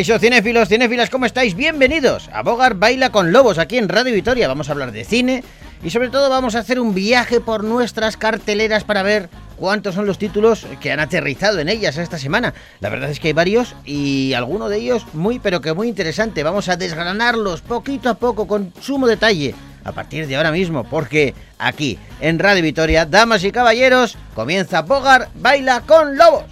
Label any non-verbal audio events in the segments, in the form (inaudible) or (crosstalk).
Caixo, cinéfilos, cinéfilas, ¿cómo estáis? Bienvenidos a Bogar Baila con Lobos aquí en Radio Vitoria. Vamos a hablar de cine y sobre todo vamos a hacer un viaje por nuestras carteleras para ver cuántos son los títulos que han aterrizado en ellas esta semana. La verdad es que hay varios y alguno de ellos muy pero que muy interesante. Vamos a desgranarlos poquito a poco con sumo detalle a partir de ahora mismo porque aquí en Radio Vitoria, damas y caballeros, comienza Bogar Baila con Lobos.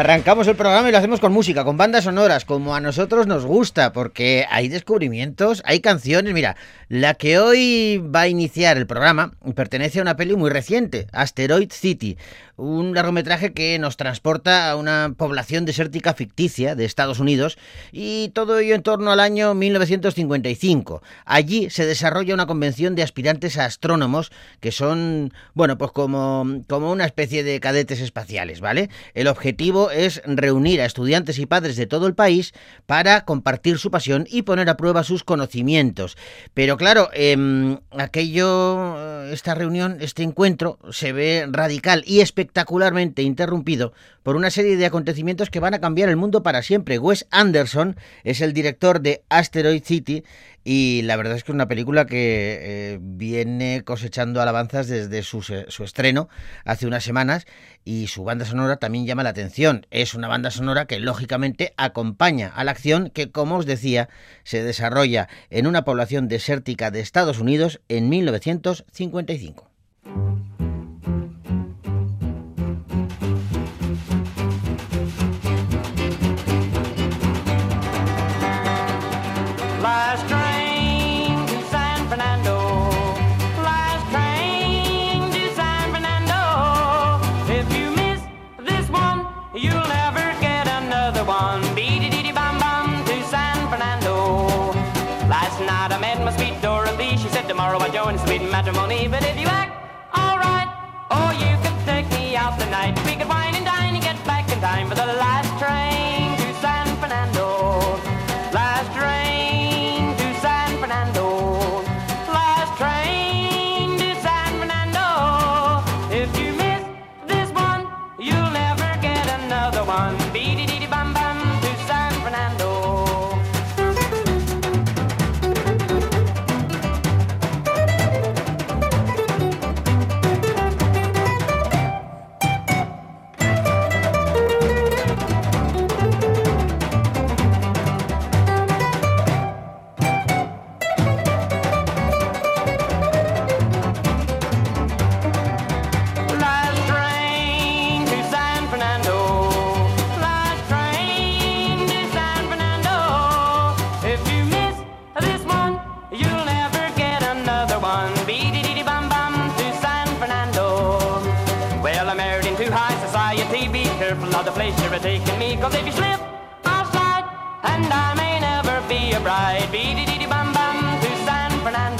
Arrancamos el programa y lo hacemos con música, con bandas sonoras, como a nosotros nos gusta, porque hay descubrimientos, hay canciones. Mira, la que hoy va a iniciar el programa pertenece a una peli muy reciente, Asteroid City, un largometraje que nos transporta a una población desértica ficticia de Estados Unidos y todo ello en torno al año 1955. Allí se desarrolla una convención de aspirantes a astrónomos que son, bueno, pues como, como una especie de cadetes espaciales, ¿vale? El objetivo es reunir a estudiantes y padres de todo el país para compartir su pasión y poner a prueba sus conocimientos. Pero claro, eh, aquello, esta reunión, este encuentro se ve radical y espectacular espectacularmente interrumpido por una serie de acontecimientos que van a cambiar el mundo para siempre. Wes Anderson es el director de Asteroid City y la verdad es que es una película que eh, viene cosechando alabanzas desde su, su, estreno hace unas semanas y su banda sonora también llama la atención. Es una banda sonora que lógicamente acompaña a la acción que, como os decía, se desarrolla en una población desértica de Estados Unidos en 1955. Matrimony. But if you act And I may never be a bride. Beady bum bum to San Fernando.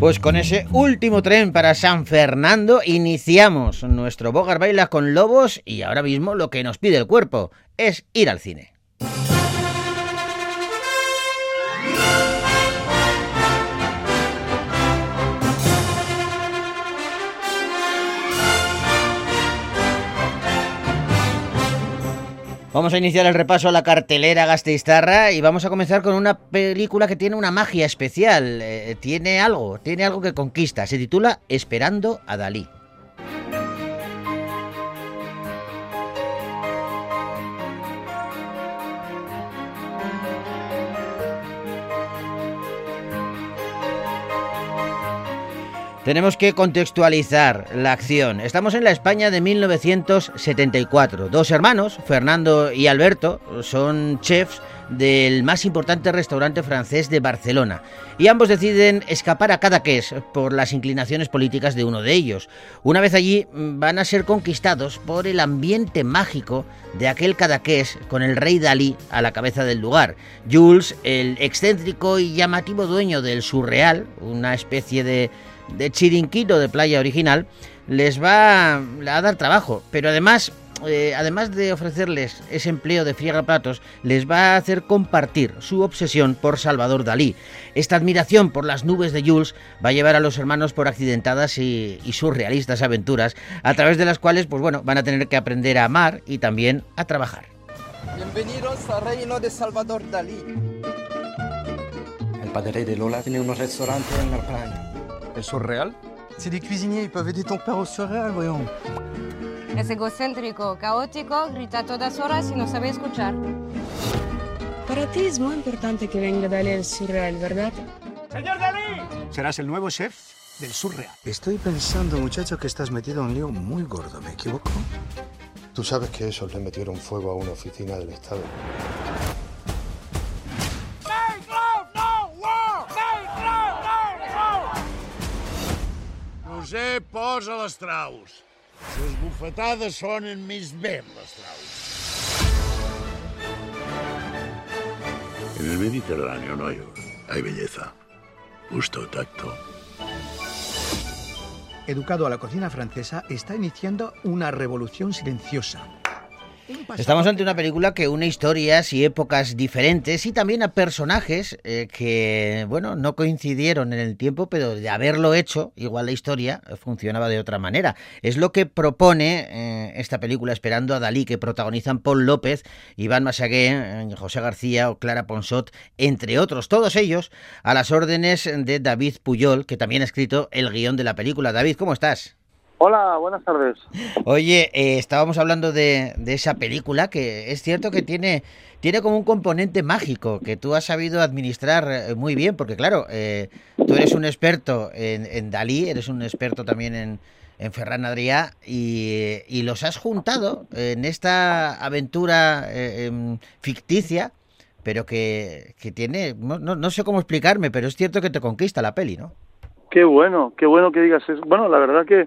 Pues con ese último tren para San Fernando iniciamos nuestro Bogar Baila con Lobos y ahora mismo lo que nos pide el cuerpo es ir al cine. Vamos a iniciar el repaso a la cartelera Gasteiztarra y vamos a comenzar con una película que tiene una magia especial, eh, tiene algo, tiene algo que conquista, se titula Esperando a Dalí. Tenemos que contextualizar la acción. Estamos en la España de 1974. Dos hermanos, Fernando y Alberto, son chefs del más importante restaurante francés de Barcelona. Y ambos deciden escapar a Cadaqués por las inclinaciones políticas de uno de ellos. Una vez allí van a ser conquistados por el ambiente mágico de aquel Cadaqués con el rey Dalí a la cabeza del lugar. Jules, el excéntrico y llamativo dueño del Surreal, una especie de de chiringuito de playa original, les va a dar trabajo, pero además, eh, además de ofrecerles ese empleo de platos, les va a hacer compartir su obsesión por Salvador Dalí. Esta admiración por las nubes de Jules va a llevar a los hermanos por accidentadas y, y surrealistas aventuras, a través de las cuales, pues bueno, van a tener que aprender a amar y también a trabajar. Bienvenidos al reino de Salvador Dalí. El padre de Lola tiene unos restaurantes en la playa. El surreal C'est des cuisiniers, ils peuvent aider ton père au surreal, voyons. Es egocéntrico, caótico, grita a todas horas y no sabe escuchar. Para ti es muy importante que venga Dalí el surreal, ¿verdad? Serás el nuevo chef del surreal. Estoy pensando, muchacho, que estás metido en un lío muy gordo, ¿me equivoco? Tú sabes que esos le metieron fuego a una oficina del Estado. José posa les traus. Les bufetades sonen més bé amb les traus. En el Mediterráneo no hay oro, hay belleza, gusto, tacto. Educado a la cocina francesa, está iniciando una revolución silenciosa. Estamos ante una película que une historias y épocas diferentes y también a personajes eh, que, bueno, no coincidieron en el tiempo, pero de haberlo hecho, igual la historia funcionaba de otra manera. Es lo que propone eh, esta película Esperando a Dalí, que protagonizan Paul López, Iván Masagué, eh, José García o Clara Ponsot, entre otros, todos ellos a las órdenes de David Puyol, que también ha escrito el guion de la película. David, ¿cómo estás? Hola, buenas tardes. Oye, eh, estábamos hablando de, de esa película que es cierto que tiene, tiene como un componente mágico que tú has sabido administrar eh, muy bien, porque claro, eh, tú eres un experto en, en Dalí, eres un experto también en, en Ferran Adrià y, y los has juntado en esta aventura eh, em, ficticia, pero que, que tiene, no, no- no sé cómo explicarme, pero es cierto que te conquista la peli, ¿no? Qué bueno, qué bueno que digas eso. Bueno, la verdad que,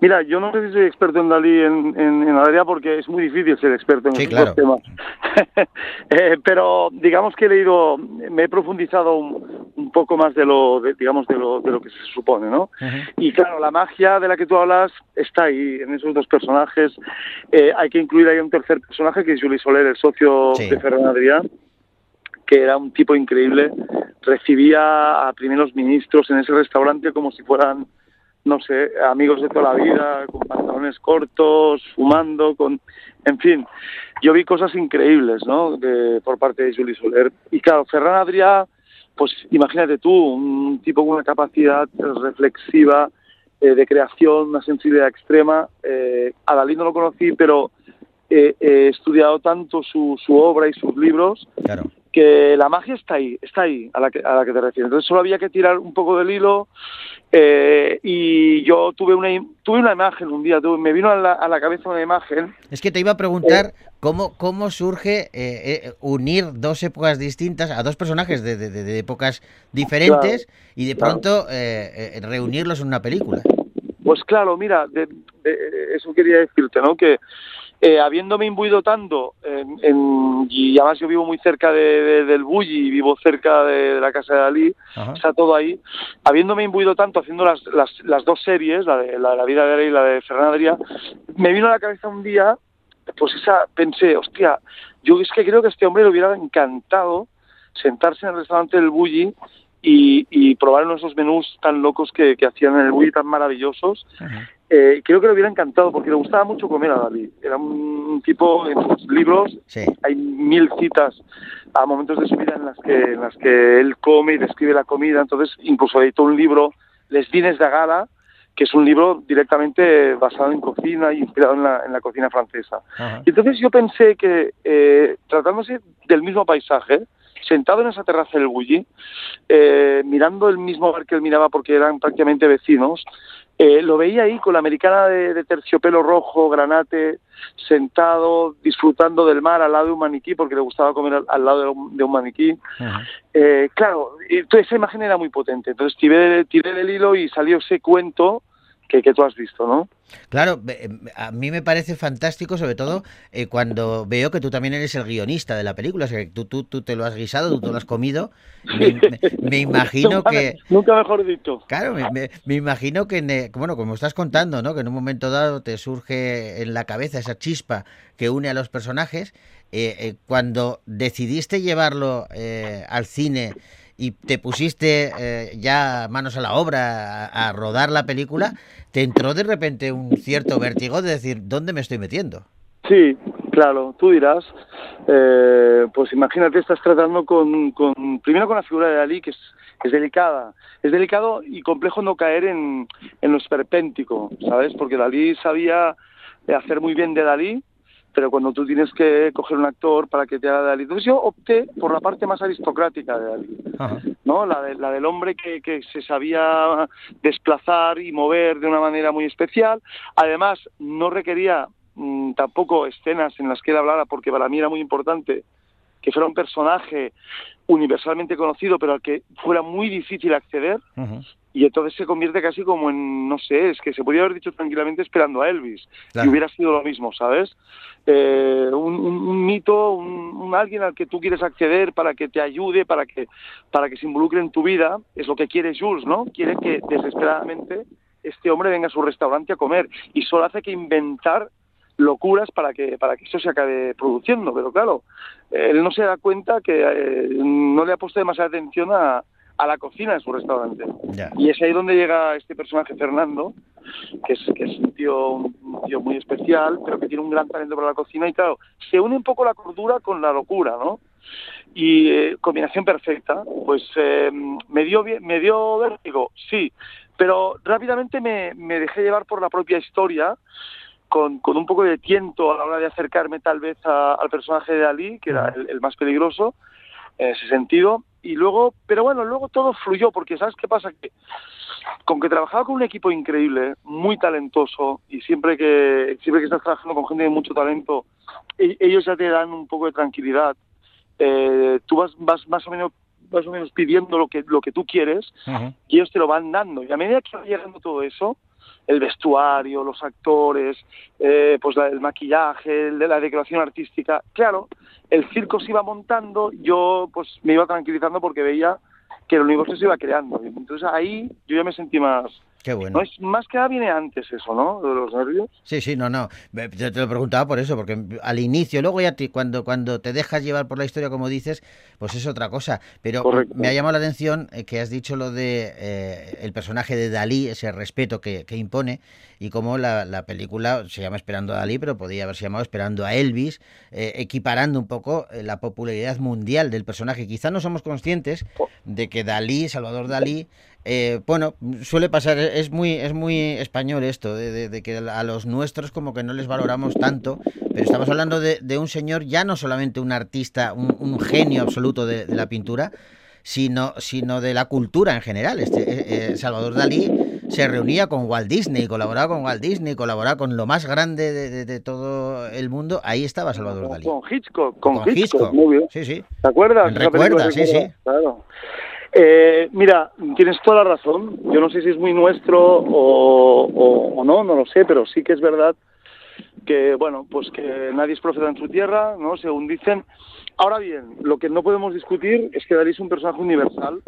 mira, yo no sé si soy experto en Dalí en, en, en Adrià porque es muy difícil ser experto en Sí, estos claro. temas. (laughs) Eh, pero digamos que he leído, me he profundizado un, un poco más de lo, de, digamos, de lo, de lo que se supone, ¿no? Y claro, la magia de la que tú hablas está ahí, en esos dos personajes. Eh, hay que incluir ahí un tercer personaje que es Juli Soler, el socio Sí. de Ferran Adrià, que era un tipo increíble. Recibía a primeros ministros en ese restaurante como si fueran, no sé, amigos de toda la vida, con pantalones cortos, fumando, con... En fin, yo vi cosas increíbles, ¿no?, de- por parte de Juli Soler. Y claro, Ferran Adrià, pues imagínate tú, un tipo con una capacidad reflexiva, eh, de creación, una sensibilidad extrema. Eh, a no lo conocí, pero eh, he estudiado tanto su, su obra y sus libros Claro. Que la magia está ahí, está ahí a la que, a la que te refieres. Entonces solo había que tirar un poco del hilo eh, y yo tuve una, tuve una imagen un día, tuve- me vino a la, a la cabeza una imagen. Es que te iba a preguntar cómo, cómo surge eh, eh, unir dos épocas distintas a dos personajes de, de- de- épocas diferentes y de pronto eh, eh, reunirlos en una película. Pues claro, mira, de- eso quería decirte, ¿no? Que eh, habiéndome imbuido tanto, en, en- y además yo vivo muy cerca de- de- del Bulli, vivo cerca de, de la casa de Dalí, Ajá. está todo ahí, habiéndome imbuido tanto haciendo las, las, las dos series, la de, la vida de Dalí y la de Fernando Adrià, me vino a la cabeza un día, pues esa, pensé, hostia, yo es que creo que a este hombre le hubiera encantado sentarse en el restaurante del Bulli y, y probar uno de esos menús tan locos que, que hacían en el Bulli, tan maravillosos. Eh, creo que le hubiera encantado porque le gustaba mucho comer a Dalí. Era un tipo en sus libros, Sí. hay mil citas a momentos de su vida en las que en las que él come y describe la comida. Entonces, incluso editó un libro, Les Dines de Gala, que es un libro directamente basado en cocina y inspirado en la, en la cocina francesa. Ajá. Y entonces yo pensé que, eh, tratándose del mismo paisaje, sentado en esa terraza del Bulli, eh, mirando el mismo bar que él miraba porque eran prácticamente vecinos, eh, lo veía ahí con la americana de, de terciopelo rojo, granate, sentado, disfrutando del mar al lado de un maniquí, porque le gustaba comer al, al lado de un, de un maniquí. Eh, claro, toda esa imagen era muy potente. Entonces tiré, tiré del hilo y salió ese cuento que, que tú has visto, ¿no? Claro, em, a mí me parece fantástico, sobre todo eh, cuando veo que tú también eres el guionista de la película, o sea, que tú, tú, tú te lo has guisado, tú te lo has comido. Me, (laughs) me- me imagino que... Nunca mejor dicho. Claro, me, me- me imagino que, en, eh, bueno, como estás contando, ¿no? Que en un momento dado te surge en la cabeza esa chispa que une a los personajes. eh, eh, cuando decidiste llevarlo al cine y te pusiste eh, ya manos a la obra a, rodar la película, te entró de repente un cierto vértigo de decir, ¿dónde me estoy metiendo? Sí, claro, tú dirás, eh, pues imagínate, estás tratando con, con, primero con la figura de Dalí, que es, delicada. Es delicado y complejo no caer en, en lo esperpéntico, ¿sabes? Porque Dalí sabía hacer muy bien de Dalí, pero cuando tú tienes que coger un actor para que te haga Dalí. Entonces yo opté por la parte más aristocrática de Dalí. Ajá. ¿no? La, de- la del hombre que, que se sabía desplazar y mover de una manera muy especial. Además, no requería mm, tampoco escenas en las que él hablara, porque para mí era muy importante que fuera un personaje universalmente conocido, pero al que fuera muy difícil acceder, Ujú. Y entonces se convierte casi como en, no sé, es que se podría haber dicho tranquilamente esperando a Elvis, Claro. y hubiera sido lo mismo, ¿sabes? Eh, un, un- un mito, un, un alguien al que tú quieres acceder para que te ayude, para que, para que se involucre en tu vida, es lo que quiere Jules, ¿no? Quiere que desesperadamente este hombre venga a su restaurante a comer, y solo hace que inventar locuras para que para que eso se acabe produciendo pero claro él no se da cuenta que eh, no le ha puesto demasiada atención a, a la cocina de su restaurante. Y es ahí donde llega este personaje Fernando que es, que es un tío un tío muy especial pero que tiene un gran talento para la cocina y claro se une un poco la cordura con la locura no y eh, combinación perfecta pues eh, me dio bien- me dio vértigo sí pero rápidamente me, me dejé llevar por la propia historia con, con un poco de tiento a la hora de acercarme tal vez a- al personaje de Ali, que era el, el más peligroso en ese sentido. Y luego, pero bueno, luego todo fluyó, porque ¿sabes qué pasa? Que con que trabajaba con un equipo increíble, muy talentoso, y siempre que, siempre que estás trabajando con gente de mucho talento, e- ellos ya te dan un poco de tranquilidad. Eh, tú vas, vas más o menos más o menos pidiendo lo que lo que tú quieres y ellos te lo van dando. Y a medida que va llegando todo eso, el vestuario, los actores, eh, pues el maquillaje, la decoración artística, claro, el circo se iba montando, yo pues me iba tranquilizando porque veía que el universo se iba creando. Entonces ahí yo ya me sentí más... Qué bueno. No es más que nada viene antes eso, ¿no? De los nervios. Sí, sí, no, no. Yo te lo preguntaba por eso, porque al inicio, luego ya te- cuando, cuando te dejas llevar por la historia, como dices, pues es otra cosa. Pero Correcto. me ha llamado la atención eh, que has dicho lo de eh, el personaje de Dalí, ese respeto que, que impone, y cómo la, la película se llama Esperando a Dalí, pero podría haberse llamado Esperando a Elvis, eh, equiparando un poco la popularidad mundial del personaje. Quizá no somos conscientes de que Dalí, Salvador Dalí, eh, bueno, suele pasar, es muy, es muy español esto, de, de- de que a los nuestros como que no les valoramos tanto, pero estamos hablando de, de un señor ya no solamente un artista, un, un genio absoluto de, la pintura, sino, sino de la cultura en general. Este, eh, eh, Salvador Dalí se reunía con Walt Disney, colaboraba con Walt Disney, colaboraba con lo más grande de, de- de todo el mundo. Ahí estaba Salvador Dalí. Con Hitchcock, con, Con Hitchcock, Hitchcock. muy bien. Sí, sí. ¿Te acuerdas? Sí, sí. Claro. Eh, mira, tienes toda la razón. Yo no sé si es muy nuestro o, o- o no, no lo sé, pero sí que es verdad que bueno, pues que nadie es profeta en su tierra, ¿no? Según dicen. Ahora bien, lo que no podemos discutir es que Dalí es un personaje universal,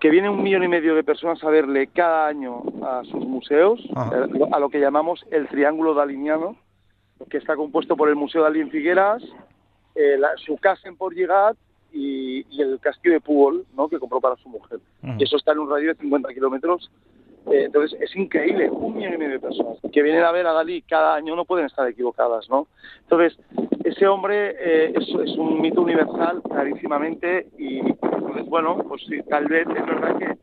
que viene un millón y medio de personas a verle cada año a sus museos, Ajá. eh, a lo que llamamos el Triángulo Daliniano, que está compuesto por el Museo Dalí en Figueras, eh, la- su casa en Port Llegat y, y el castillo de Púbol, ¿no? que compró para su mujer. Y eso está en un radio de 50 kilómetros. Eh, entonces es increíble, un millón y medio de personas que vienen a ver a Dalí cada año no pueden estar equivocadas, ¿no? Entonces, ese hombre eh, es, es un mito universal, clarísimamente, y entonces, bueno, pues sí, tal vez es verdad que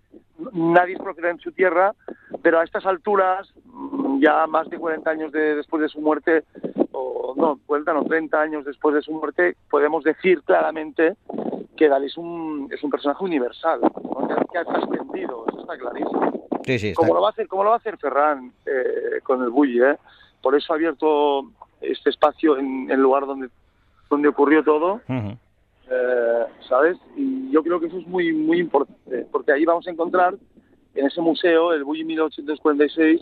nadie es profeta en su tierra, pero a estas alturas, mm, ya más de 40 años de- después de su muerte, o no, 40 no, 30 años después de su muerte, podemos decir claramente que Dalí es un, es un personaje universal, ¿no? que, ha trascendido, eso está clarísimo. Sí, sí, está. Como lo va a hacer, como lo va a hacer Ferran eh, con el Bulli, ¿eh? Por eso ha abierto este espacio en el lugar donde, donde ocurrió todo, Ujú. eh, ¿sabes? Y yo creo que eso es muy muy importante, porque ahí vamos a encontrar en ese museo, el Bulli 1846,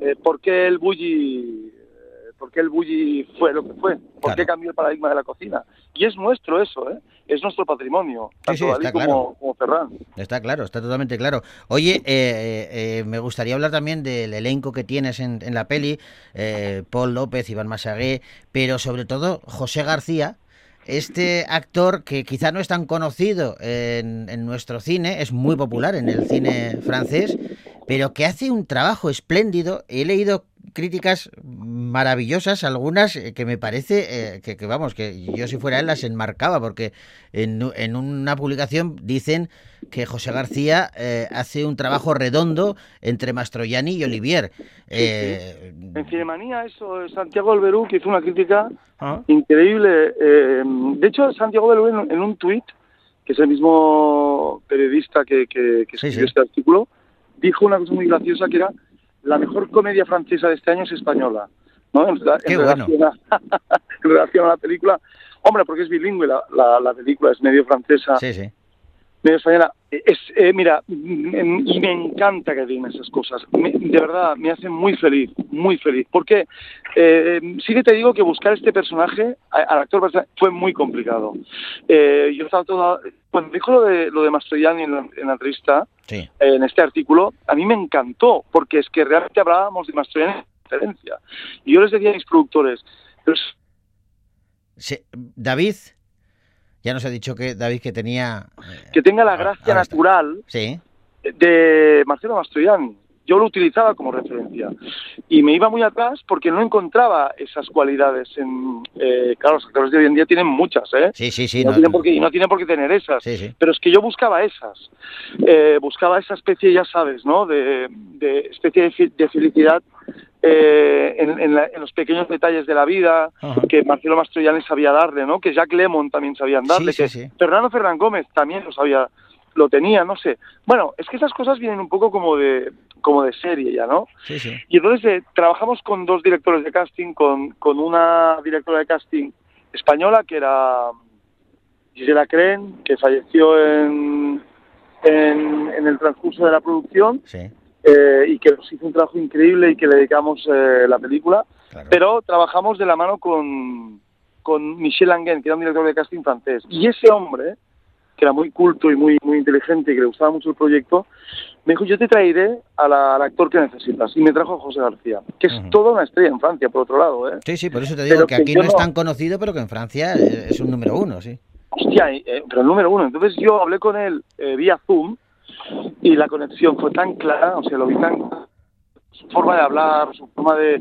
eh, por qué el Bulli por qué el Bulli fue lo que fue, por qué cambió el paradigma de la cocina. Y es nuestro eso, ¿eh? Es nuestro patrimonio, Sí, tanto sí, Dalí está como, claro. como Ferran. Está claro, está totalmente claro. Oye, eh, eh, eh, me gustaría hablar también del elenco que tienes en, en la peli, eh, Paul López, Iván Masagué, pero sobre todo José García, este actor que quizá no es tan conocido en, en nuestro cine, es muy popular en el cine francés, pero que hace un trabajo espléndido. He leído críticas maravillosas, algunas eh, que me parece eh, que, que, vamos, que yo si fuera él las enmarcaba, porque en, en una publicación dicen que José García eh, hace un trabajo redondo entre Mastroianni y Olivier. Eh, En Cinemanía, eso, Santiago Alberú, que hizo una crítica ¿ah? increíble. de hecho, Santiago Alberú, en, en un tuit, que es el mismo periodista que, que- que escribió sí. este artículo, dijo una cosa muy graciosa que era la mejor comedia francesa de este año es española. ¿no? En, Qué en bueno. relación a, (laughs) en relación a la película. Hombre, porque es bilingüe la, la, la película, es medio francesa, Sí, sí. medio española. Es, eh, mira, mm, y me encanta que digan esas cosas. Me- de verdad, me hacen muy feliz, muy feliz. Porque eh, sí que te digo que buscar este personaje, al actor fue muy complicado. Eh, yo estaba todo... Cuando dijo lo de, lo de Mastroianni en la, en la entrevista, sí. en este artículo, a mí me encantó, porque es que realmente hablábamos de Mastroianni en referencia. Y yo les decía a mis productores, pero Sí, David, ya nos ha dicho que David que tenía... eh, que tenga la gracia natural Sí, de Marcelo Mastroianni. Yo lo utilizaba como referencia. Y me iba muy atrás porque no encontraba esas cualidades. En, eh, claro, los actores de hoy en día tienen muchas, ¿eh? sí, sí, sí. Y no, no- tienen por qué, no tienen por qué tener esas. sí, sí. Pero es que yo buscaba esas. Eh, buscaba esa especie, ya sabes, ¿no? De, de especie de, fi- de felicidad eh, en, en la- en los pequeños detalles de la vida Ajá. que Marcelo Mastroianni sabía darle, ¿no? Que Jack Lemon también sabían darle, Sí, que sí, sí. Fernando Fernán Gómez también lo sabía, lo tenía, no sé. Bueno, es que esas cosas vienen un poco como de como de serie ya, ¿no? Sí, sí. Y entonces eh, trabajamos con dos directores de casting, con, con una directora de casting española que era Gisela Cren, que falleció en, en, en el transcurso de la producción Sí, eh, y que nos hizo un trabajo increíble y que le dedicamos eh, la película. claro. Pero trabajamos de la mano con, con Michel Anguin, que era un director de casting francés. Y ese hombre, que era muy culto y muy, muy inteligente y que le gustaba mucho el proyecto, me dijo, yo te traeré a la- al actor que necesitas. Y me trajo a José García, que es Ujú. toda una estrella en Francia, por otro lado. ¿eh? Sí, sí, por eso te digo Pero que aquí yo no es no- tan conocido, pero que en Francia es un número uno, sí. Hostia, eh, pero el número uno. Entonces yo hablé con él eh, vía Zoom y la conexión fue tan clara, o sea, lo vi tan su forma de hablar, su forma de,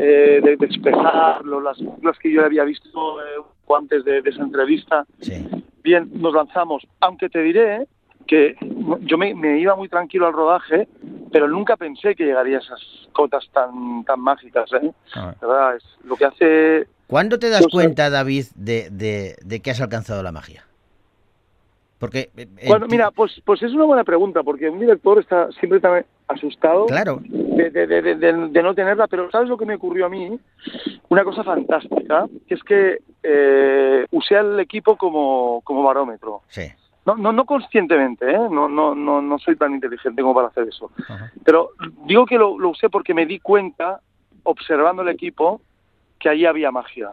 eh, de, de expresar, lo- las películas que yo había visto eh, antes de, de esa entrevista. Sí, Bien, nos lanzamos. Aunque te diré que yo me, me iba muy tranquilo al rodaje, pero nunca pensé que llegaría a esas cotas tan tan mágicas. ¿eh? Ah. De ¿Verdad? Es lo que hace ¿Cuándo te das cuenta, David, de, de, de que has alcanzado la magia? Porque... eh, eh, Bueno, mira, pues, pues es una buena pregunta, porque un director está siempre tan asustado Claro, de, de- de- de- de- de no tenerla, pero ¿sabes lo que me ocurrió a mí? Una cosa fantástica, que es que eh, usé al equipo como, como barómetro. sí. No, no, no conscientemente, ¿eh? no, no, no, no soy tan inteligente como para hacer eso. Ajá. Pero digo que lo, lo usé porque me di cuenta, observando el equipo, que ahí había magia.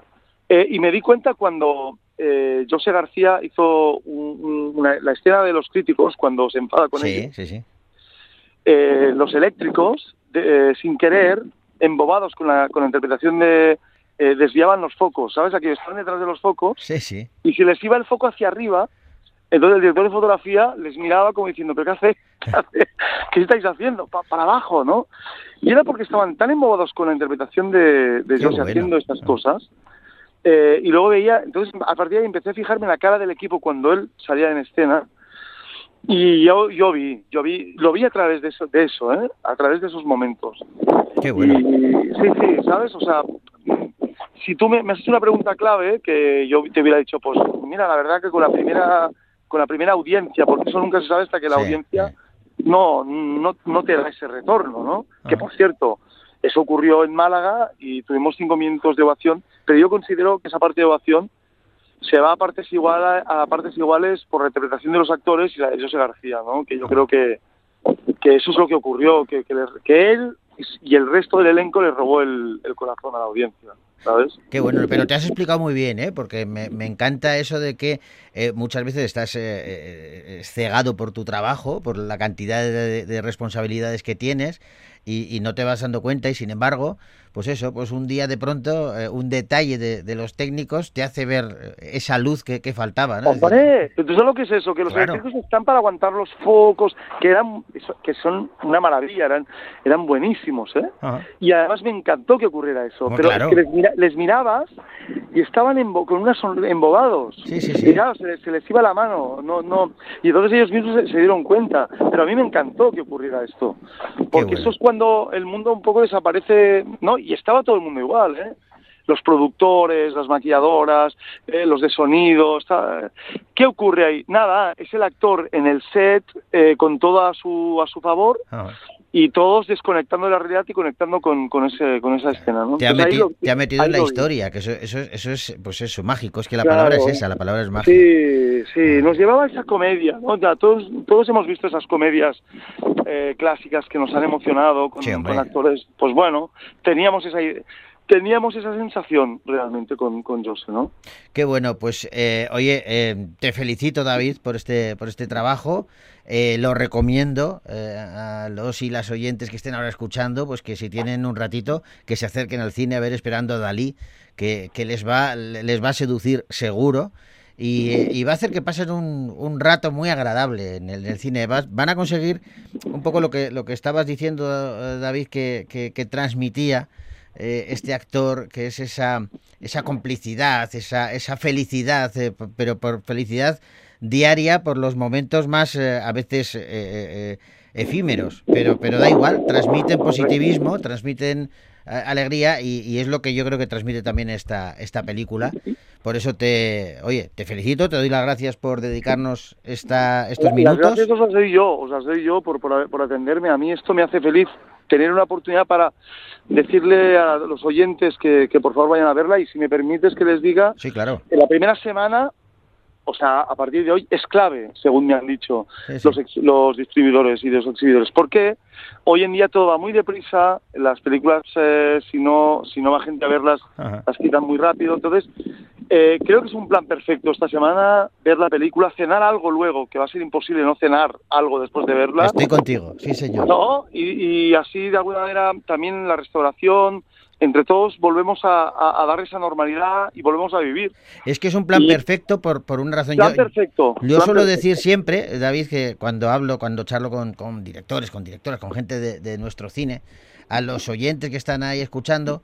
Eh, y me di cuenta cuando eh, José García hizo un- un- una- la escena de los críticos, cuando se enfada con Sí, ellos, sí, sí. eh, los eléctricos, de- eh, sin querer, embobados con la, con la interpretación de... eh, desviaban los focos, ¿sabes? Aquí estaban detrás de los focos Sí, sí. y si les iba el foco hacia arriba, entonces el director de fotografía les miraba como diciendo, ¿pero qué hace? ¿Qué, hace? (laughs) ¿Qué estáis haciendo? Pa- para abajo, ¿no? Y era porque estaban tan embobados con la interpretación de, José bueno. haciendo estas cosas. Eh, y luego veía, entonces a partir de ahí empecé a fijarme en la cara del equipo cuando él salía en escena. Y yo, yo vi, yo vi, lo vi a través de eso, de eso, ¿eh? A través de esos momentos. Qué bueno. Y, sí, sí, ¿sabes? O sea, si tú me, me has hecho una pregunta clave que yo te hubiera dicho, pues mira, la verdad que con la primera con la primera audiencia, porque eso nunca se sabe hasta que la Sí, audiencia sí. no, no no te da ese retorno, ¿no? Que Ajá. por cierto, eso ocurrió en Málaga y tuvimos cinco minutos de ovación, pero yo considero que esa parte de ovación se va a partes igual a, partes iguales por la interpretación de los actores y la de José García, ¿no? Que yo creo que que eso es lo que ocurrió, que, que, le- que él y el resto del elenco le robó el, corazón a la audiencia, ¿sabes? Qué bueno, pero te has explicado muy bien, ¿eh? porque me, me encanta eso de que eh, muchas veces estás eh, eh, cegado por tu trabajo, por la cantidad de, de responsabilidades que tienes y, y no te vas dando cuenta y sin embargo, pues eso, pues un día de pronto eh, un detalle de, de los técnicos te hace ver eh, esa luz que, que faltaba. ¿no? Hombre, ¿tú sabes lo que es eso? Que los Claro. eléctricos están para aguantar los focos, que eran que son una maravilla, eran eran buenísimos, ¿eh? Ajá. Y además me encantó que ocurriera eso. Hombre, pero claro. es que les, mira- les mirabas y estaban embo- con una son- embobados. Sí, sí, sí. Y claro, se, les- se les iba la mano. no no Y entonces ellos mismos se, se dieron cuenta. Pero a mí me encantó que ocurriera esto. Porque bueno. eso es cuando el mundo un poco desaparece, ¿no? Y estaba todo el mundo igual, ¿eh? Los productores, las maquilladoras, eh, los de sonido. ¿Qué ocurre ahí? Nada, es el actor en el set eh, con todo a su, a su favor Ajá. Y todos desconectando de la realidad y conectando con, con, ese, con esa escena, ¿no? Te ha, Entonces, ahí meti- lo- te ha metido en la historia, que eso, eso, es- eso es, pues eso, mágico. Es que la Claro. palabra es esa, la palabra es magia. Sí, sí, nos llevaba esa comedia, ¿no? Ya, todos, todos hemos visto esas comedias eh, clásicas que nos han emocionado con, Sí, con actores. Pues bueno, teníamos esa idea- teníamos esa sensación realmente con, con Jose, ¿no? Qué bueno, pues eh, oye, eh, te felicito David por este, por este trabajo. Eh, lo recomiendo eh, a los y las oyentes que estén ahora escuchando, pues que si tienen un ratito, que se acerquen al cine a ver esperando a Dalí, que, que les va, les va a seducir seguro. Y, y va a hacer que pasen un, un rato muy agradable en el, en el cine. Van a conseguir un poco lo que, lo que estabas diciendo, eh, David, que, que- que transmitía eh, este actor, que es esa, esa complicidad, esa, esa felicidad, eh, pero por felicidad diaria, por los momentos más eh, a veces efímeros. Pero, pero da igual, transmiten positivismo, transmiten alegría y, y es lo que yo creo que transmite también esta, esta película. Por eso te, oye, te felicito, te doy las gracias por dedicarnos esta, estos Las minutos. gracias os las doy yo, os las doy yo por, por, por atenderme. A mí esto me hace feliz tener una oportunidad para decirle a los oyentes que, que por favor vayan a verla y si me permites que les diga, Sí, claro. en la primera semana, o sea, a partir de hoy es clave, según me han dicho Sí, sí. los, ex- los distribuidores y los exhibidores. Porque hoy en día todo va muy deprisa, las películas, eh, si no si no va gente a verlas, Ajá. las quitan muy rápido. Entonces, eh, creo que es un plan perfecto esta semana ver la película, cenar algo luego, que va a ser imposible no cenar algo después de verla. Estoy contigo, sí señor. ¿no? Y, y así, de alguna manera, también la restauración, entre todos volvemos a, a- a dar esa normalidad y volvemos a vivir. Es que es un plan Y- perfecto por, por una razón. Plan Yo- perfecto. Yo plan suelo perfecto. decir siempre, David, que cuando hablo, cuando charlo con, con directores, con directoras, con gente de, de nuestro cine, a los oyentes que están ahí escuchando,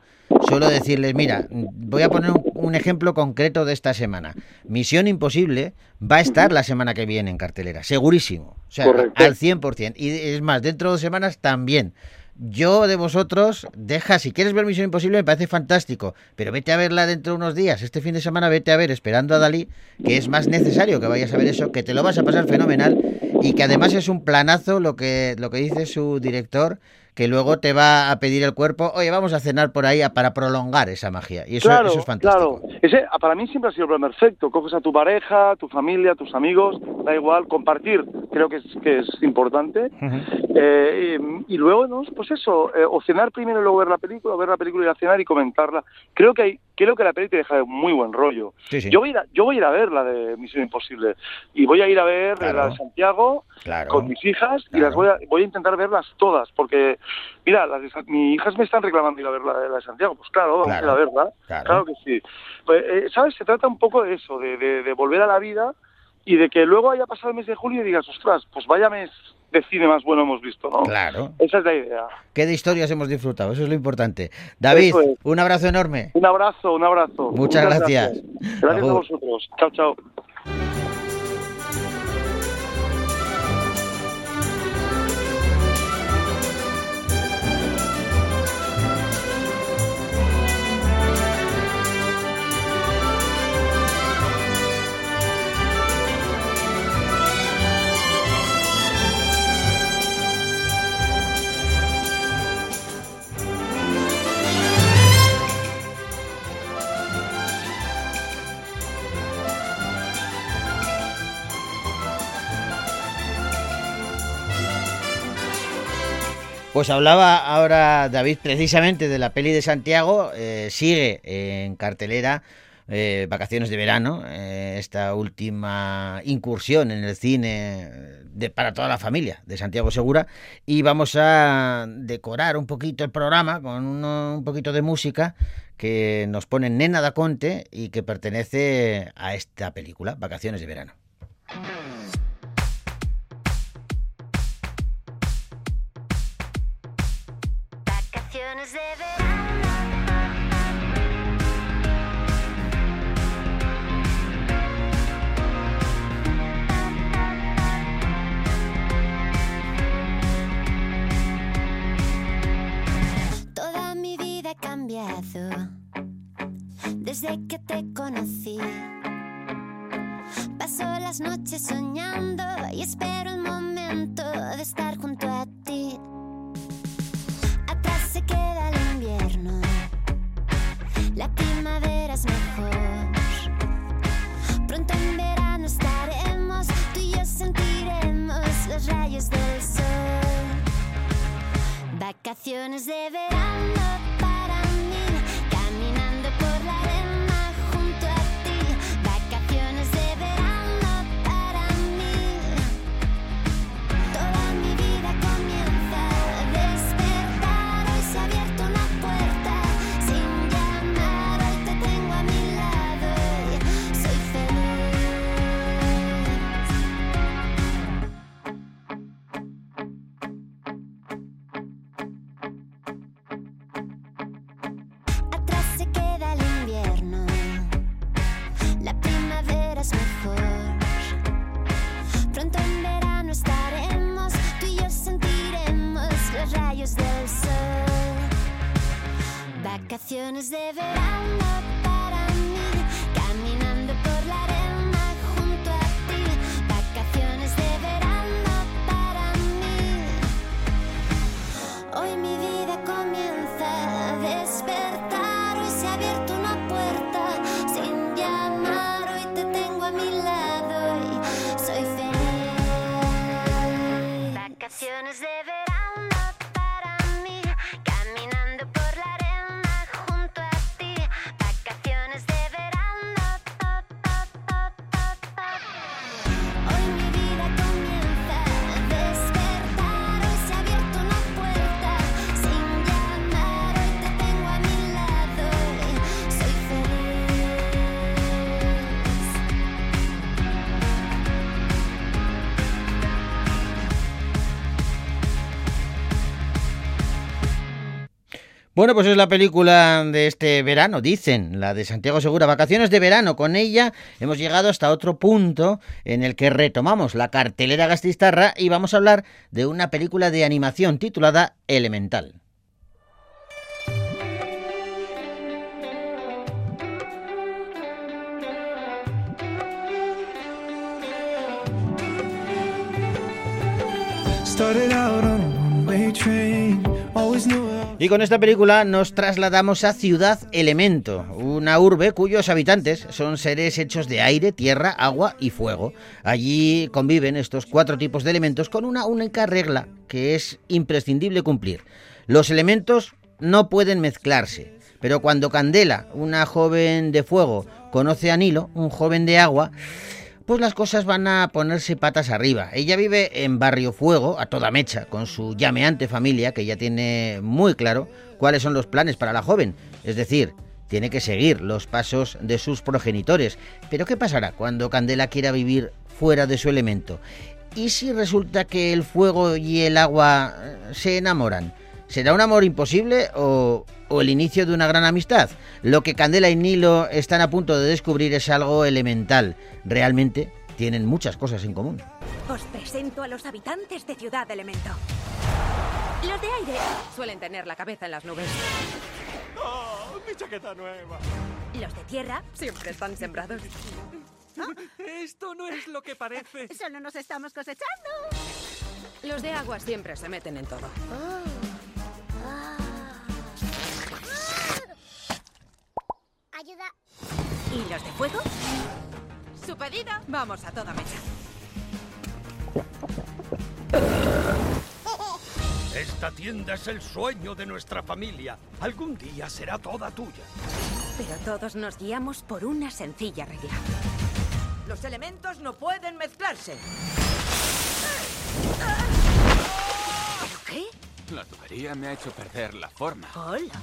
suelo decirles, mira, voy a poner un, un ejemplo concreto de esta semana. Misión Imposible va a estar la semana que viene en cartelera, segurísimo. O sea, Correcto. al 100%. Y es más, dentro de dos semanas también. Yo de vosotros, deja, si quieres ver Misión Imposible me parece fantástico, pero vete a verla dentro de unos días. Este fin de semana vete a ver Esperando a Dalí, que es más necesario que vayas a ver eso, que te lo vas a pasar fenomenal y que además es un planazo lo que, lo que dice su director, que luego te va a pedir el cuerpo, oye, vamos a cenar por ahí para prolongar esa magia. Y eso, claro, eso es fantástico. claro. Ese, para mí siempre ha sido el plan perfecto. Coges a tu pareja, tu familia, tus amigos, da igual, compartir creo que es, que es importante. Eh, y, y luego, ¿no? pues eso, eh, o cenar primero y luego ver la película, o ver la película y ir a cenar y comentarla. Creo que hay, creo que la película te deja de muy buen rollo. Sí, sí. Yo, voy a ir a, yo voy a ir a ver la de Misión Imposible y voy a ir a ver Claro. la de Santiago Claro. con mis hijas y las voy a, voy a intentar verlas todas porque, mira, las de mis hijas me están reclamando ir a ver la, de- la de Santiago. Pues claro, vamos Claro. a ir a verla. Claro. que sí. Pues, eh, ¿Sabes? Se trata un poco de eso, de, de- de volver a la vida y de que luego haya pasado el mes de julio y digas, ostras, pues vaya mes de cine más bueno hemos visto, ¿no? Claro. Esa es la idea. ¿Qué de historias hemos disfrutado? Eso es lo importante. David, es. un abrazo enorme. Un abrazo, un abrazo. Muchas gracias. Gracias, Gracias a vosotros. Chao, chao. Pues hablaba ahora David precisamente de la peli de Santiago, eh, sigue en cartelera eh, Vacaciones de Verano, eh, esta última incursión en el cine de, para toda la familia de Santiago Segura y vamos a decorar un poquito el programa con un poquito de música que nos pone Nena da Conte y que pertenece a esta película, Vacaciones de Verano. Desde que te conocí. Paso las noches soñando y espero el momento de estar junto a ti. Atrás se queda el invierno, la primavera es mejor. Pronto en verano estaremos, tú y yo sentiremos los rayos del sol. Vacaciones de verano Bueno, pues es la película de este verano, dicen, la de Santiago Segura, Vacaciones de verano. Con ella hemos llegado hasta otro punto en el que retomamos la cartelera gastistarra y vamos a hablar de una película de animación titulada Elemental. Y con esta película nos trasladamos a Ciudad Elemento, una urbe cuyos habitantes son seres hechos de aire, tierra, agua y fuego. Allí conviven estos cuatro tipos de elementos con una única regla que es imprescindible cumplir. Los elementos no pueden mezclarse, pero cuando Candela, una joven de fuego, conoce a Nilo, un joven de agua, pues las cosas van a ponerse patas arriba. Ella vive en Barrio Fuego, a toda mecha, con su llameante familia, que ya tiene muy claro cuáles son los planes para la joven. Es decir, tiene que seguir los pasos de sus progenitores. Pero ¿qué pasará cuando Candela quiera vivir fuera de su elemento? ¿Y si resulta que el fuego y el agua se enamoran? ¿Será un amor imposible o, o el inicio de una gran amistad? Lo que Candela y Nilo están a punto de descubrir es algo elemental. Realmente tienen muchas cosas en común. Os presento a los habitantes de Ciudad Elemento. Los de aire suelen tener la cabeza en las nubes. ¡Oh, mi chaqueta nueva! Los de tierra siempre están sembrados. (laughs) Esto no es lo que parece. Solo nos estamos cosechando. Los de agua siempre se meten en todo. Ayuda. ¿Y los de fuego? Su pedido. Vamos a toda mecha. Esta tienda es el sueño de nuestra familia. Algún día será toda tuya. Pero todos nos guiamos por una sencilla regla. Los elementos no pueden mezclarse. ¿Pero qué? La tubería me ha hecho perder la forma. Hola.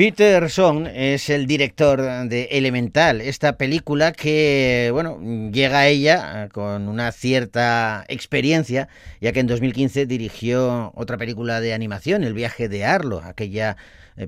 Peter Song es el director de Elemental, esta película que, bueno, llega a ella eh, con una cierta experiencia, ya que en 2015 dirigió otra película de animación, El viaje de Arlo, aquella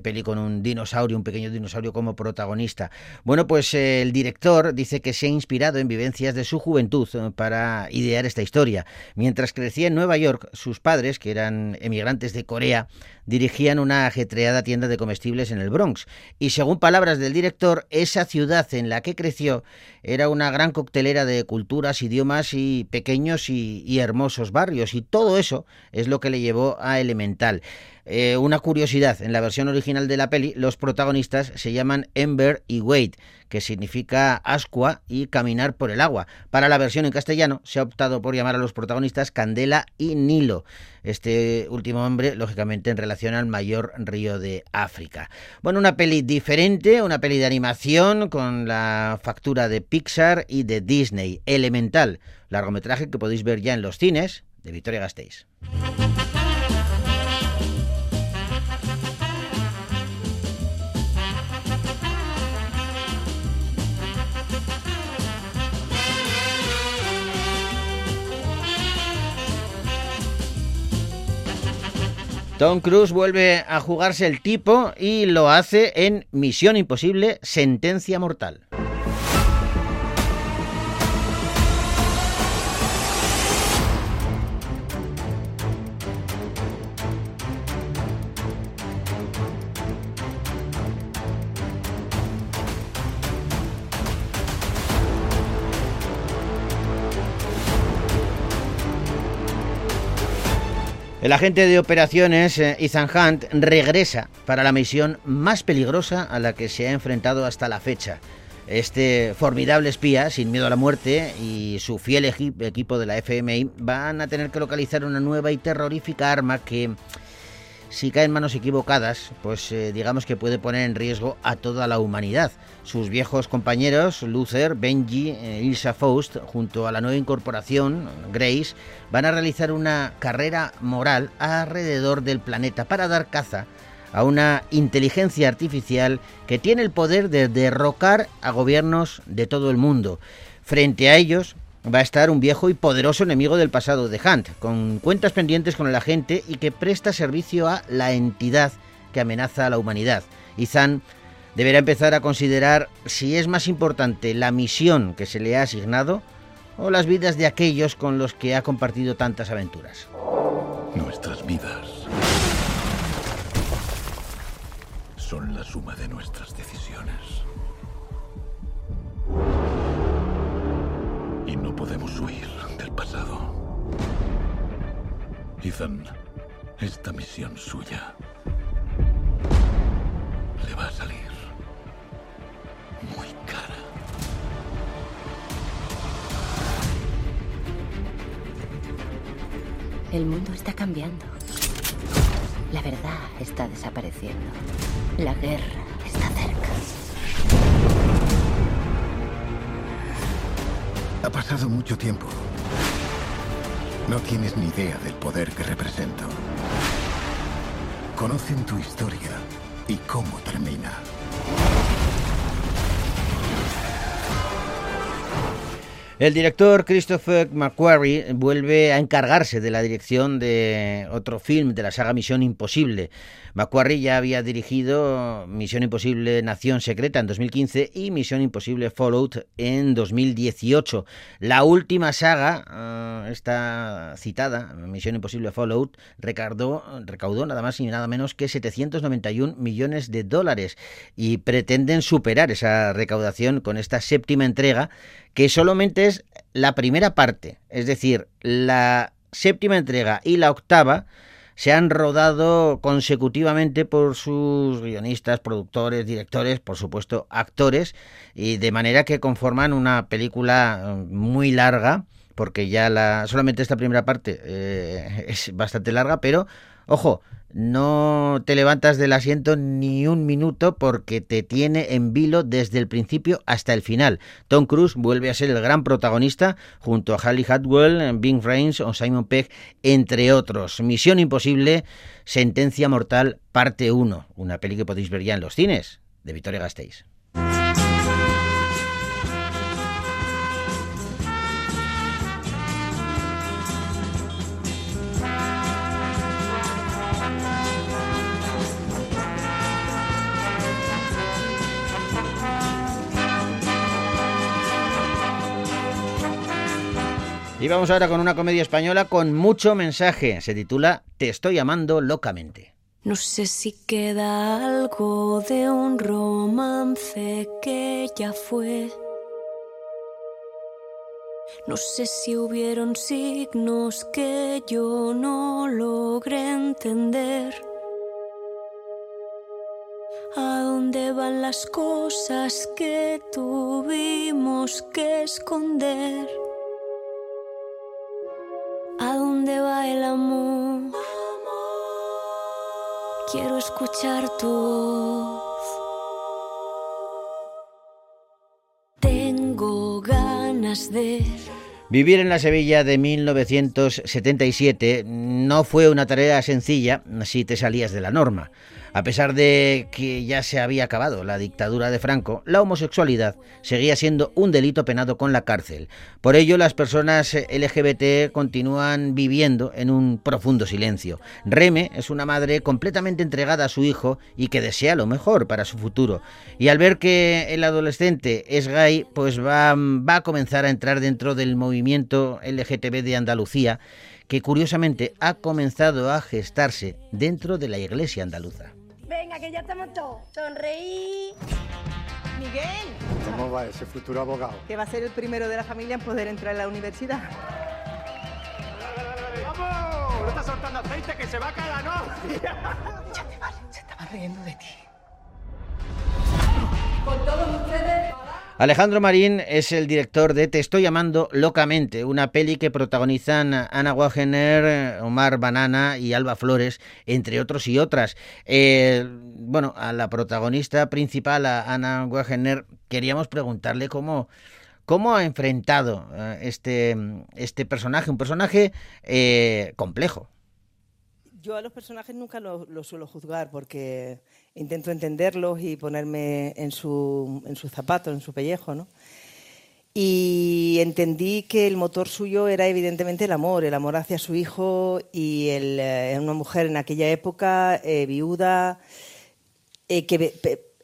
peli con un dinosaurio, un pequeño dinosaurio como protagonista. Bueno, pues eh, el director dice que se ha inspirado en vivencias de su juventud eh, para idear esta historia. Mientras crecía en Nueva York, sus padres, que eran emigrantes de Corea, dirigían una ajetreada tienda de comestibles en el Bronx. Y según palabras del director, esa ciudad en la que creció era una gran coctelera de culturas, idiomas y pequeños y, y hermosos barrios. Y todo eso es lo que le llevó a Elemental. Eh, una curiosidad, en la versión original de la peli, los protagonistas se llaman Ember y Wade, que significa ascua y caminar por el agua. Para la versión en castellano se ha optado por llamar a los protagonistas Candela y Nilo. Este último hombre, lógicamente, en relación al mayor río de África. Bueno, una peli diferente, una peli de animación con la factura de Pixar y de Disney, Elemental, largometraje que podéis ver ya en los cines de Victoria Gasteiz. Tom Cruise vuelve a jugarse el tipo y lo hace en Misión Imposible, Sentencia Mortal. El agente de operaciones eh, Ethan Hunt regresa para la misión más peligrosa a la que se ha enfrentado hasta la fecha. Este formidable espía, sin miedo a la muerte, y su fiel equi- equipo de la FMI van a tener que localizar una nueva y terrorífica arma que, si cae en manos equivocadas, pues eh, digamos que puede poner en riesgo a toda la humanidad. Sus viejos compañeros, Luther, Benji, eh, Ilsa Faust, junto a la nueva incorporación, Grace, van a realizar una carrera moral alrededor del planeta para dar caza a una inteligencia artificial que tiene el poder de derrocar a gobiernos de todo el mundo. Frente a ellos va a estar un viejo y poderoso enemigo del pasado de Hunt, con cuentas pendientes con el agente y que presta servicio a la entidad que amenaza a la humanidad. Ethan deberá empezar a considerar si es más importante la misión que se le ha asignado o las vidas de aquellos con los que ha compartido tantas aventuras. Nuestras vidas son la suma de nuestras podemos huir del pasado. Ethan Esta misión suya le va a salir muy cara. El mundo está cambiando. La verdad está desapareciendo. La guerra está cerca. Ha pasado mucho tiempo. No tienes ni idea del poder que represento. Conocen tu historia y cómo termina. El director Christopher McQuarrie vuelve a encargarse de la dirección de otro film de la saga Misión Imposible. McQuarrie ya había dirigido Misión Imposible Nación Secreta en 2015 y Misión Imposible Fallout en 2018. La última saga, uh, esta citada, Misión Imposible Fallout, recaudó nada más y nada menos que 791 millones de dólares y pretenden superar esa recaudación con esta séptima entrega que solamente es la primera parte, es decir, la séptima entrega y la octava se han rodado consecutivamente por sus guionistas, productores, directores, por supuesto, actores, y de manera que conforman una película muy larga, porque ya la solamente esta primera parte eh, (laughs) es bastante larga, pero ojo, no te levantas del asiento ni un minuto porque te tiene en vilo desde el principio hasta el final. Tom Cruise vuelve a ser el gran protagonista junto a Halle Hatwell, Bing Rains o Simon Pegg, entre otros. Misión Imposible, Sentencia Mortal, parte 1. Una peli que podéis ver ya en los cines de Victoria Gasteiz. Y vamos ahora con una comedia española con mucho mensaje. Se titula Te estoy amando locamente. No sé si queda algo de un romance que ya fue. No sé si hubieron signos que yo no logré entender. ¿A dónde van las cosas que tuvimos que esconder? El amor? Quiero escuchar tu voz. Tengo ganas de... Vivir en la Sevilla de 1977 no fue una tarea sencilla si te salías de la norma. A pesar de que ya se había acabado la dictadura de Franco, la homosexualidad seguía siendo un delito penado con la cárcel. Por ello, las personas LGBT continúan viviendo en un profundo silencio. Reme es una madre completamente entregada a su hijo y que desea lo mejor para su futuro. Y al ver que el adolescente es gay, pues va, va a comenzar a entrar dentro del movimiento LGTB de Andalucía que curiosamente ha comenzado a gestarse dentro de la iglesia andaluza. Venga, que ya estamos todos. Sonreí. Miguel, ¿Cómo va ese futuro abogado? que va a ser el primero de la familia en poder entrar en la universidad. ¡Vamos! ¡No estás soltando aceite que se va a caer la novia! Se estaba riendo de ti. Con todos ustedes. Alejandro Marín es el director de Te estoy llamando locamente, una peli que protagonizan Ana Wagener, Omar Banana y Alba Flores, entre otros y otras. Eh, bueno, a la protagonista principal, a Ana Wagener, queríamos preguntarle cómo, cómo ha enfrentado eh, este, este personaje, un personaje eh, complejo. Yo a los personajes nunca los los suelo juzgar porque intento entenderlos y ponerme en su, en su zapato, en su pellejo, ¿no? Y entendí que el motor suyo era evidentemente el amor, el amor hacia su hijo y el, eh, una mujer en aquella época eh, viuda eh, que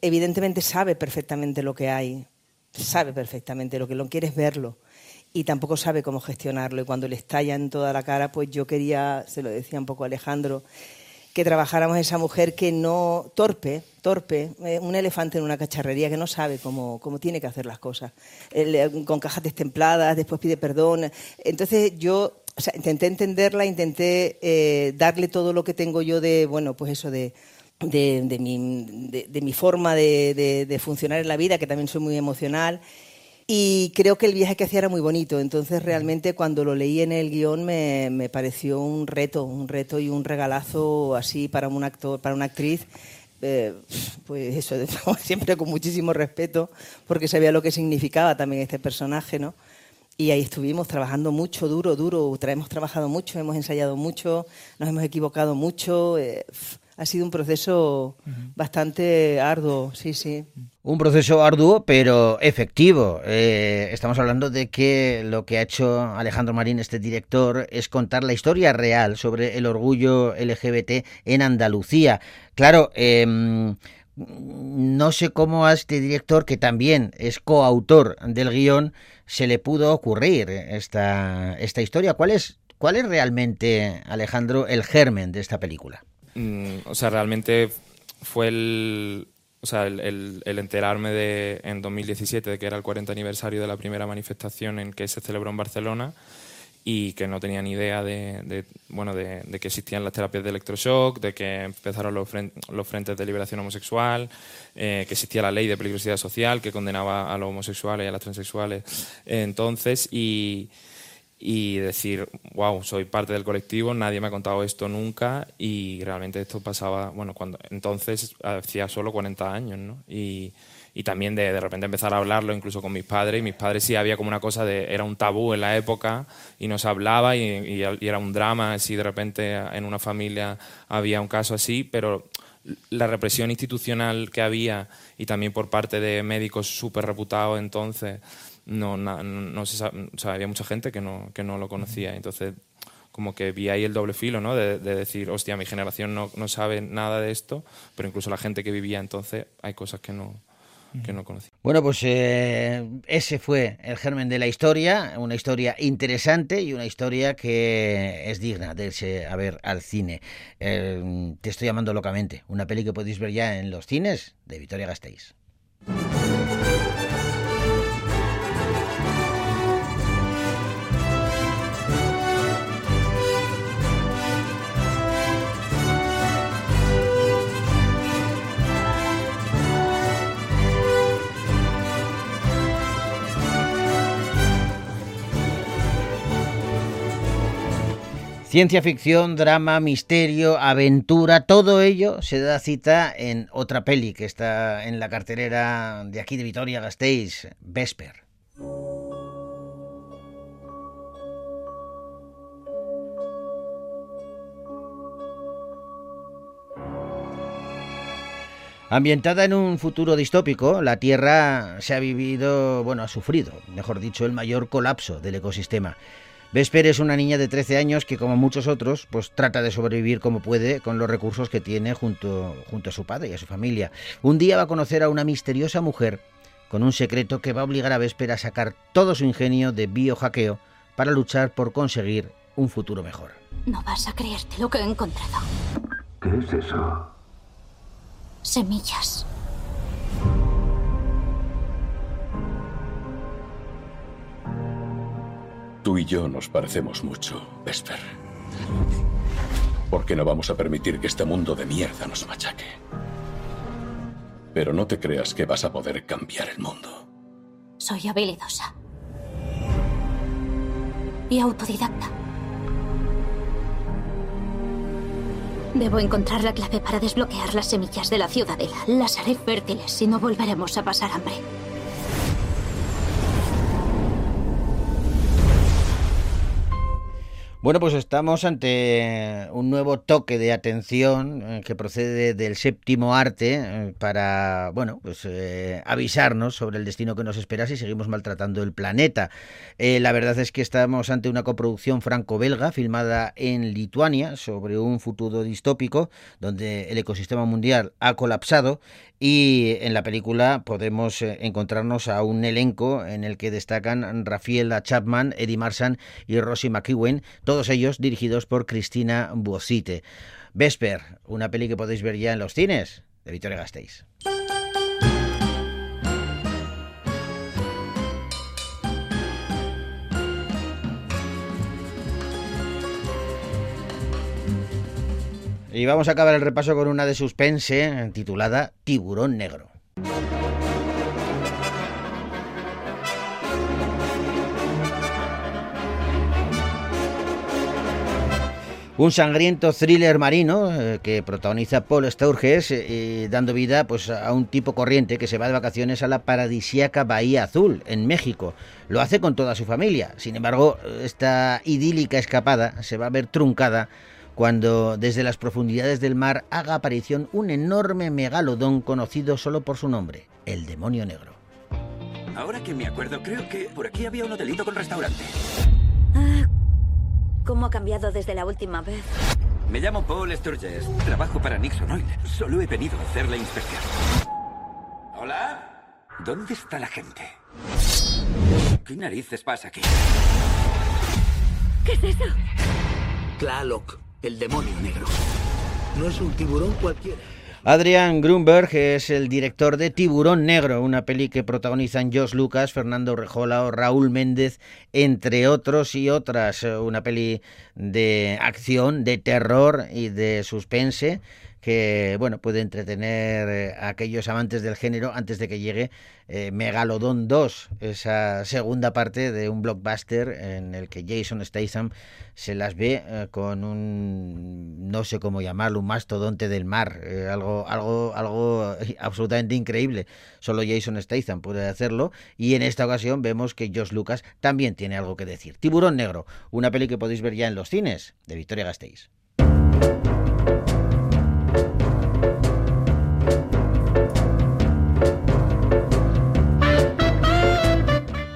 evidentemente sabe perfectamente lo que hay, sabe perfectamente lo que lo quiere es verlo y tampoco sabe cómo gestionarlo y cuando le estalla en toda la cara, pues yo quería, se lo decía un poco Alejandro, que trabajáramos esa mujer que no, torpe, torpe, eh, un elefante en una cacharrería que no sabe cómo, cómo tiene que hacer las cosas, eh, con cajas destempladas, después pide perdón. Entonces yo intenté entenderla, intenté eh, darle todo lo que tengo yo de, bueno, pues eso de, de, de mi, de, mi forma de funcionar en la vida, que también soy muy emocional. Y creo que el viaje que hacía era muy bonito. Entonces, realmente, cuando lo leí en el guion, me, me pareció un reto, un reto y un regalazo así para un actor, para una actriz. eh, pues eso, (laughs) siempre con muchísimo respeto, porque sabía lo que significaba también este personaje, ¿no? Y ahí estuvimos trabajando mucho, duro, duro. Hemos trabajado mucho, hemos ensayado mucho, nos hemos equivocado mucho. eh, ha sido un proceso bastante arduo, sí, sí. Un proceso arduo, pero efectivo. Eh, estamos hablando de que lo que ha hecho Alejandro Marín, este director, es contar la historia real sobre el orgullo LGBT en Andalucía. Claro, em, no sé cómo a este director, que también es coautor del guion, se le pudo ocurrir esta, esta historia. ¿Cuál es, ¿Cuál es realmente, Alejandro, el germen de esta película? Mm, o sea, realmente fue el, o sea, el, el- el enterarme de, en 2017 de que era el 40 aniversario de la primera manifestación en que se celebró en Barcelona y que no tenía ni idea de, de, bueno, de, que existían las terapias de electroshock, de que empezaron los, fren- los frentes de liberación homosexual, eh, que existía la ley de peligrosidad social que condenaba a los homosexuales y a las transexuales. Entonces, y, y decir, wow, soy parte del colectivo, nadie me ha contado esto nunca y realmente esto pasaba, bueno, cuando entonces hacía solo 40 años, ¿no? Y, y también de, de repente empezar a hablarlo incluso con mis padres y mis padres sí había como una cosa de, era un tabú en la época y no se hablaba y, y- y era un drama si de repente en una familia había un caso así, pero la represión institucional que había y también por parte de médicos súper reputados entonces no, na- no, no se sa- o sea, había mucha gente que no, que no lo conocía. Entonces, como que vi ahí el doble filo, ¿no? De, de decir, hostia, mi generación no, no sabe nada de esto, pero incluso la gente que vivía entonces hay cosas que no, que no conocía. Bueno, pues eh, ese fue el germen de la historia, una historia interesante y una historia que es digna de irse a ver al cine. Eh, te estoy llamando locamente, una peli que podéis ver ya en los cines de Vitoria Gasteiz. Ciencia ficción, drama, misterio, aventura, todo ello se da cita en otra peli que está en la cartelera de aquí de Vitoria Gasteiz, Vesper. Ambientada en un futuro distópico, la Tierra se ha vivido, bueno, ha sufrido, mejor dicho, el mayor colapso del ecosistema. Vesper es una niña de 13 años que, como muchos otros, pues trata de sobrevivir como puede con los recursos que tiene junto, junto a su padre y a su familia. Un día va a conocer a una misteriosa mujer con un secreto que va a obligar a Vesper a sacar todo su ingenio de biohackeo para luchar por conseguir un futuro mejor. No vas a creerte lo que he encontrado. ¿Qué es eso? Semillas. Tú y yo nos parecemos mucho, Vesper. Porque no vamos a permitir que este mundo de mierda nos machaque. Pero no te creas que vas a poder cambiar el mundo. Soy habilidosa. Y autodidacta. Debo encontrar la clave para desbloquear las semillas de la ciudadela. Las haré fértiles y no volveremos a pasar hambre. Bueno, pues estamos ante un nuevo toque de atención eh, que procede del séptimo arte eh, para, bueno, pues eh, avisarnos sobre el destino que nos espera si seguimos maltratando el planeta. La verdad es que estamos ante una coproducción franco-belga filmada en Lituania sobre un futuro distópico donde el ecosistema mundial ha colapsado y en la película podemos eh, encontrarnos a un elenco en el que destacan Rafaela Chapman, Eddie Marsan y Rosie McEwen, todos ellos dirigidos por Cristina Buocite. Vesper, una peli que podéis ver ya en los cines de Victoria Gasteiz. Y vamos a acabar el repaso con una de suspense titulada Tiburón Negro. Un sangriento thriller marino eh, que protagoniza Paul Sturges, eh, dando vida pues, a un tipo corriente que se va de vacaciones a la paradisíaca Bahía Azul, en México. Lo hace con toda su familia. Sin embargo, esta idílica escapada se va a ver truncada cuando desde las profundidades del mar haga aparición un enorme megalodón conocido solo por su nombre, el demonio negro. Ahora que me acuerdo, creo que por aquí había un hotelito con restaurante. Ah, ¿Cómo ha cambiado desde la última vez? Me llamo Paul Sturges. Trabajo para Nixon Oil. Solo he venido a hacer la inspección. ¿Hola? ¿Dónde está la gente? ¿Qué narices pasa aquí? ¿Qué es eso? Tlaloc, el demonio negro. No es un tiburón cualquiera. Adrian Grunberg es el director de Tiburón Negro, una peli que protagonizan Josh Lucas, Fernando Rejola o Raúl Méndez, entre otros y otras. Una peli de acción, de terror y de suspense que bueno puede entretener eh, a aquellos amantes del género antes de que llegue eh, Megalodon 2, esa segunda parte de un blockbuster en el que Jason Statham se las ve eh, con un no sé cómo llamarlo, un mastodonte del mar, algo algo algo (laughs) absolutamente increíble. Solo Jason Statham puede hacerlo y en esta ocasión vemos que Josh Lucas también tiene algo que decir. Tiburón Negro, una peli que podéis ver ya en los cines de Victoria Gasteiz.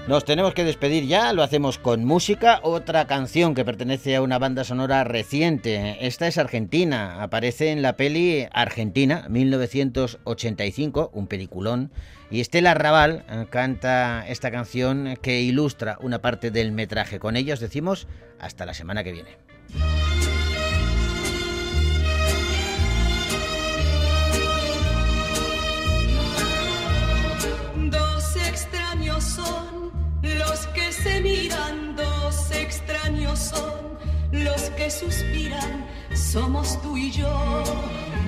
Nos tenemos que despedir ya, lo hacemos con música, otra canción que pertenece a una banda sonora reciente. Esta es argentina, aparece en la peli Argentina, 1985, un peliculón, y Estela Raval eh, canta esta canción que ilustra una parte del metraje. Con ellos decimos hasta la semana que viene. Miran, dos extraños son los que suspiran, somos tú y yo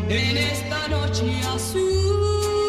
en esta noche azul.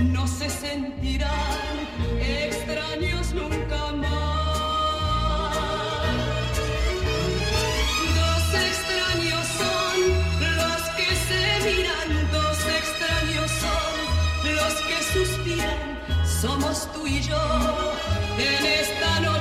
No se sentirán extraños nunca más. Dos extraños son los que se miran dos extraños son los que suspiran. Somos tú y yo en esta noche